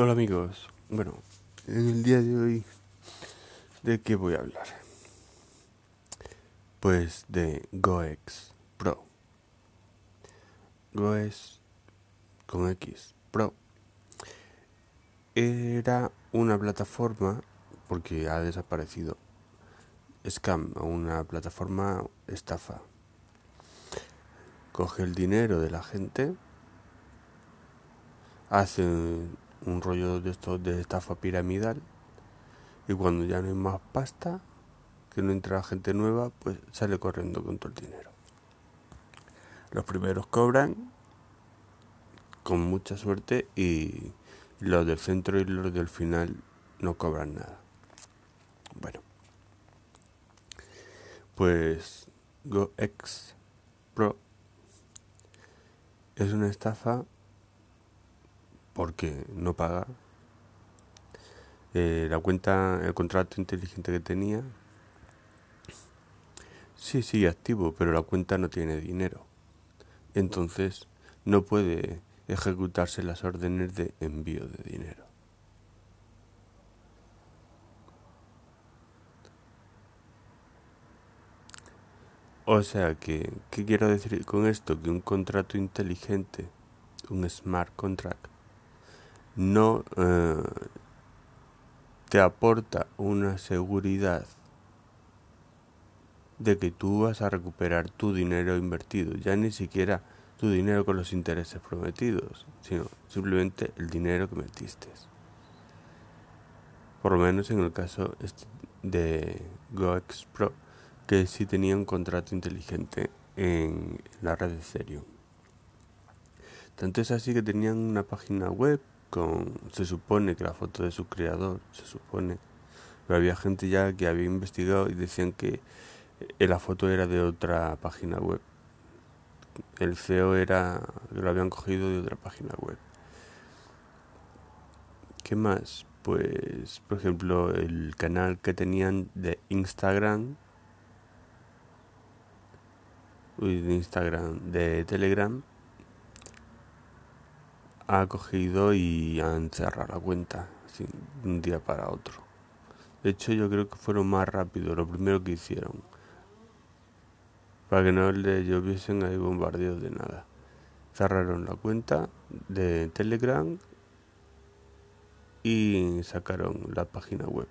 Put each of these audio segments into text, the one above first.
Hola amigos, bueno, en el día de hoy, ¿de qué voy a hablar? Pues de GoEx Pro. GoEx con X Pro. Era una plataforma, porque ha desaparecido, scam, una plataforma estafa. Coge el dinero de la gente, hace un rollo de esto de estafa piramidal y cuando ya no hay más pasta, que no entra gente nueva, pues sale corriendo con todo el dinero. Los primeros cobran con mucha suerte y los del centro y los del final no cobran nada. Bueno, pues GoX Pro es una estafa porque no paga. Eh, la cuenta, el contrato inteligente que tenía, sí sigue activo, pero la cuenta no tiene dinero. Entonces no puede ejecutarse las órdenes de envío de dinero. O sea que, ¿qué quiero decir con esto? Que un contrato inteligente, un smart contract, no eh, te aporta una seguridad de que tú vas a recuperar tu dinero invertido, ya ni siquiera tu dinero con los intereses prometidos, sino simplemente el dinero que metiste. Por lo menos en el caso este de GoEx Pro, que sí tenía un contrato inteligente en la red de Ethereum. Tanto es así que tenían una página web con, se supone que la foto de su creador, se supone, pero había gente ya que había investigado y decían que eh, la foto era de otra página web. El CEO era, lo habían cogido de otra página web. ¿Qué más? Pues, por ejemplo, el canal que tenían de Instagram, de Instagram, de Telegram, ha cogido y han cerrado la cuenta así, de un día para otro. De hecho, yo creo que fueron más rápidos lo primero que hicieron. Para que no le lloviesen ahí bombardeos de nada. Cerraron la cuenta de Telegram y sacaron la página web.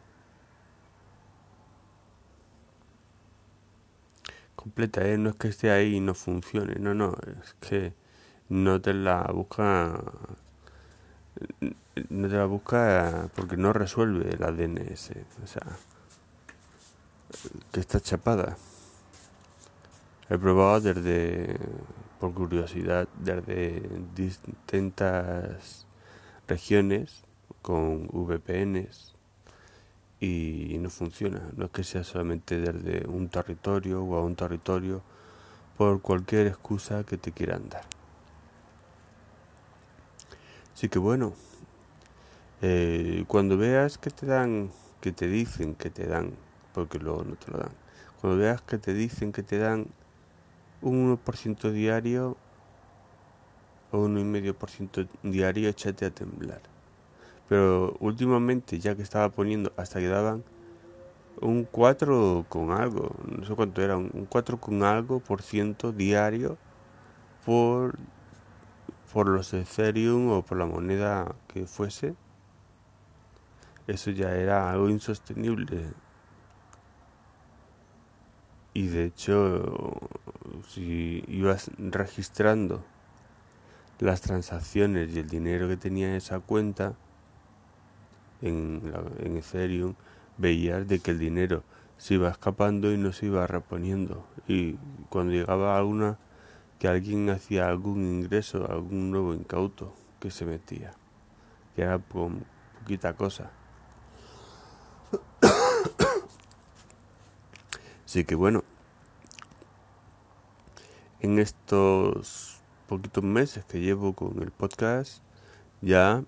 Completa, ¿eh? No es que esté ahí y no funcione, no, no, es que no te la busca no te la busca porque no resuelve la DNS o sea que está chapada. He probado desde por curiosidad desde distintas regiones con VPNs y no funciona. No es que sea solamente desde un territorio o a un territorio por cualquier excusa que te quieran dar Así que bueno, eh, cuando veas que te dan, que te dicen que te dan, porque luego no te lo dan, cuando veas que te dicen que te dan un 1% diario o un 1,5% diario, échate a temblar. Pero últimamente, ya que estaba poniendo, hasta que daban un 4 con algo, no sé cuánto era, un 4 con algo por ciento diario por por los Ethereum o por la moneda que fuese, eso ya era algo insostenible. Y de hecho, si ibas registrando las transacciones y el dinero que tenía esa cuenta en, en Ethereum, veías de que el dinero se iba escapando y no se iba reponiendo. Y cuando llegaba a alguna que alguien hacía algún ingreso, algún nuevo incauto que se metía, que era con poquita cosa. Así que bueno, en estos poquitos meses que llevo con el podcast, ya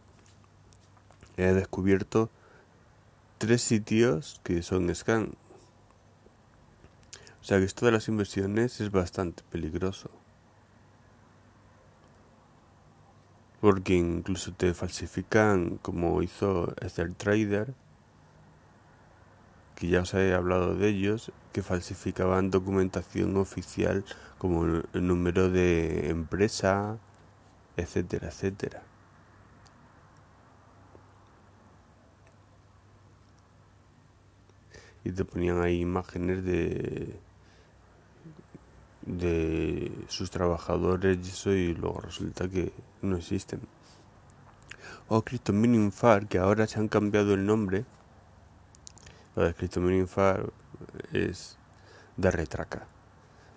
he descubierto tres sitios que son scan. O sea que esto de las inversiones es bastante peligroso. Porque incluso te falsifican, como hizo el Trader, que ya os he hablado de ellos, que falsificaban documentación oficial como el número de empresa, etcétera, etcétera. Y te ponían ahí imágenes de de sus trabajadores y eso y luego resulta que no existen. O oh, Cristo Far, que ahora se han cambiado el nombre. Lo de Cristo Far es de retraca.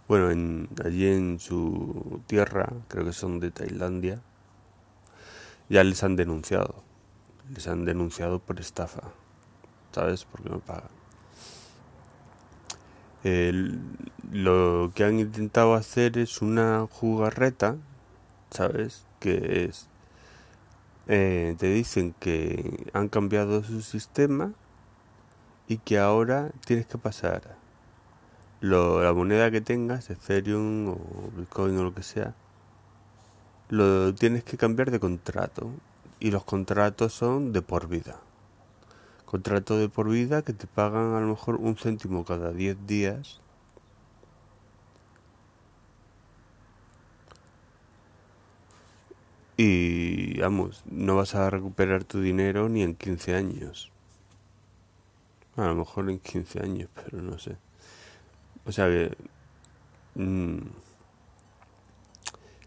Bueno, en, allí en su tierra, creo que son de Tailandia, ya les han denunciado. Les han denunciado por estafa. ¿Sabes? Porque no pagan. Lo que han intentado hacer es una jugarreta, ¿sabes? Que es... Eh, te dicen que han cambiado su sistema y que ahora tienes que pasar lo, la moneda que tengas, Ethereum o Bitcoin o lo que sea, lo tienes que cambiar de contrato. Y los contratos son de por vida. Contrato de por vida que te pagan a lo mejor un céntimo cada 10 días. Y vamos, no vas a recuperar tu dinero ni en 15 años. A lo mejor en 15 años, pero no sé. O sea que mm,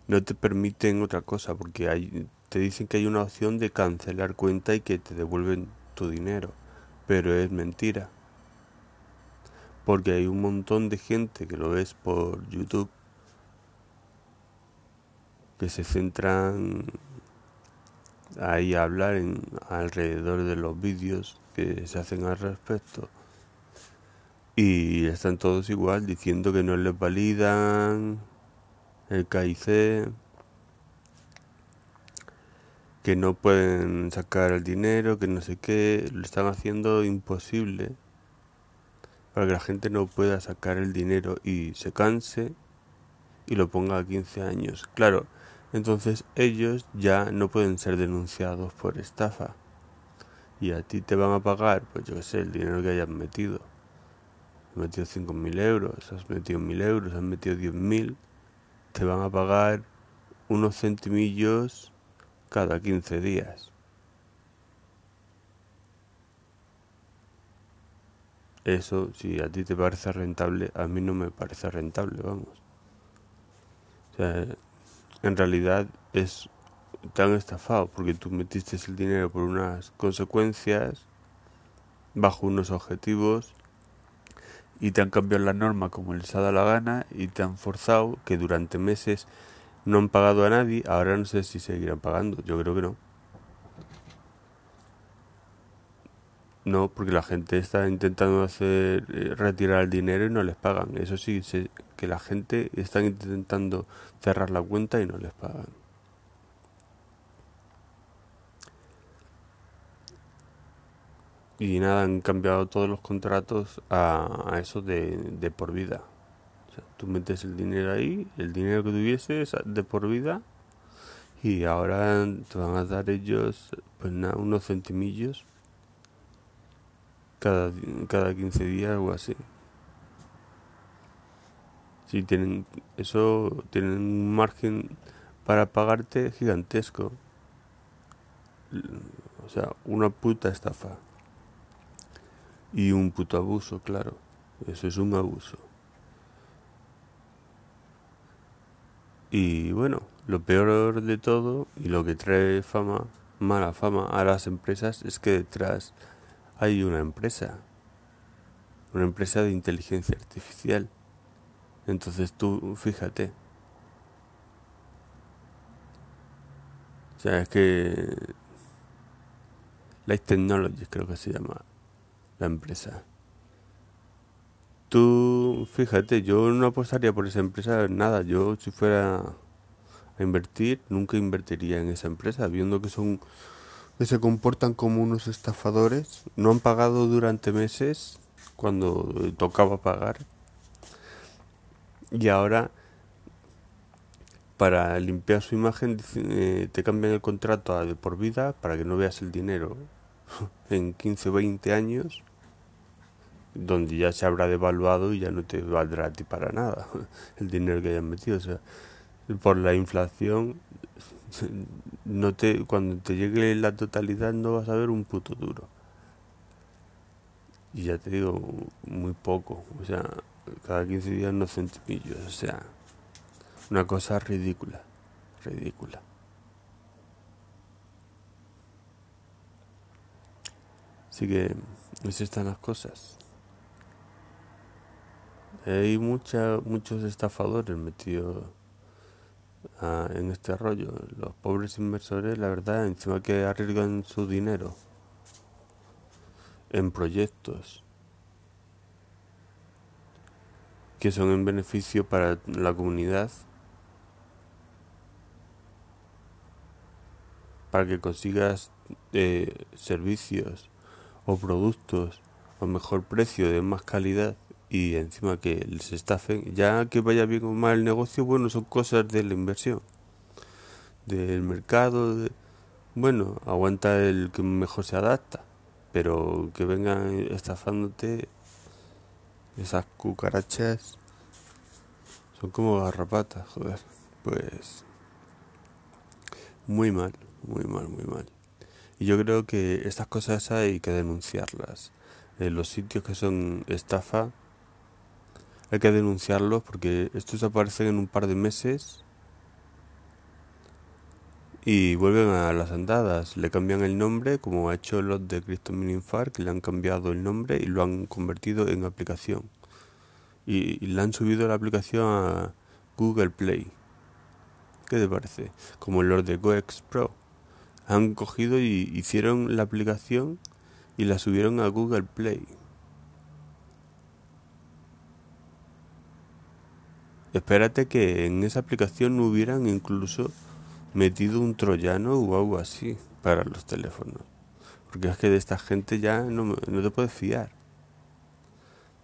no te permiten otra cosa porque hay, te dicen que hay una opción de cancelar cuenta y que te devuelven tu dinero, pero es mentira. Porque hay un montón de gente que lo ves por YouTube que se centran ahí a hablar en, alrededor de los vídeos que se hacen al respecto y están todos igual diciendo que no les validan el KIC, que no pueden sacar el dinero, que no sé qué, lo están haciendo imposible para que la gente no pueda sacar el dinero y se canse y lo ponga a 15 años. Claro, entonces ellos ya no pueden ser denunciados por estafa y a ti te van a pagar, pues yo qué sé, el dinero que hayan metido has metido 5.000 euros, has metido 1.000 euros, has metido 10.000, te van a pagar unos centimillos cada 15 días. Eso, si a ti te parece rentable, a mí no me parece rentable, vamos. O sea, en realidad es tan estafado porque tú metiste el dinero por unas consecuencias, bajo unos objetivos, y te han cambiado la norma como les ha dado la gana y te han forzado que durante meses no han pagado a nadie, ahora no sé si seguirán pagando, yo creo que no. No, porque la gente está intentando hacer eh, retirar el dinero y no les pagan. Eso sí, sé que la gente está intentando cerrar la cuenta y no les pagan. y nada, han cambiado todos los contratos a, eso de, de, por vida. Sea, tú metes el dinero ahí, el dinero que tuvieses de por vida, y ahora te van a dar ellos pues nada, unos centimillos cada, cada 15 días o así. Si tienen eso, tienen un margen para pagarte gigantesco. O sea, una puta estafa. Y un puto abuso, claro. Eso es un abuso. Y bueno, lo peor de todo y lo que trae fama, mala fama a las empresas es que detrás hay una empresa. Una empresa de inteligencia artificial. Entonces tú fíjate. O sea, es que Light Technologies creo que se llama la empresa. Tú, fíjate, yo no apostaría por esa empresa nada. Yo, si fuera a invertir, nunca invertiría en esa empresa, viendo que son que se comportan como unos estafadores. No han pagado durante meses cuando tocaba pagar. Y ahora para limpiar su imagen eh, te cambian el contrato a de por vida para que no veas el dinero en 15 o 20 años donde ya se habrá devaluado y ya no te valdrá a ti para nada el dinero que hayas metido. O sea, por la inflación, no te, cuando te llegue la totalidad no vas a ver un puto duro. Y ya te digo, muy poco. O sea, cada 15 días no centimillos. O sea, una cosa ridícula. Ridícula. Así que, así están las cosas. Hay mucha, muchos estafadores metidos ah, en este rollo. Los pobres inversores, la verdad, encima que arriesgan su dinero en proyectos que son en beneficio para la comunidad, para que consigas eh, servicios o productos a mejor precio de más calidad y encima que les estafen, ya que vaya bien o mal el negocio, bueno, son cosas de la inversión, del mercado, de, bueno, aguanta el que mejor se adapta, pero que vengan estafándote esas cucarachas son como garrapatas, joder, pues muy mal, muy mal, muy mal. Y yo creo que estas cosas hay que denunciarlas. En los sitios que son estafa, hay que denunciarlos porque estos aparecen en un par de meses y vuelven a las andadas. Le cambian el nombre, como ha hecho los de Cristo Mininfar, que le han cambiado el nombre y lo han convertido en aplicación. Y, y le han subido la aplicación a Google Play. ¿Qué te parece? Como los de GoEx Pro. Han cogido y hicieron la aplicación y la subieron a Google Play. Espérate que en esa aplicación no hubieran incluso metido un troyano o algo así para los teléfonos. Porque es que de esta gente ya no, no te puedes fiar.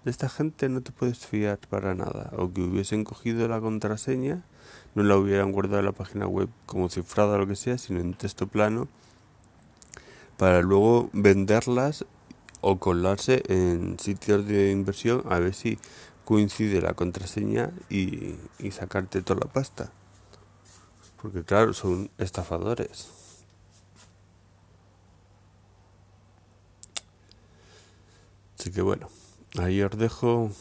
De esta gente no te puedes fiar para nada. O que hubiesen cogido la contraseña, no la hubieran guardado en la página web como cifrada o lo que sea, sino en texto plano, para luego venderlas o colarse en sitios de inversión a ver si coincide la contraseña y, sacarte toda la pasta. Porque claro, son estafadores. Así que bueno, ahí os dejo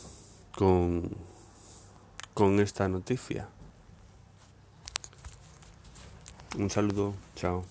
con, con esta noticia. Un saludo, chao.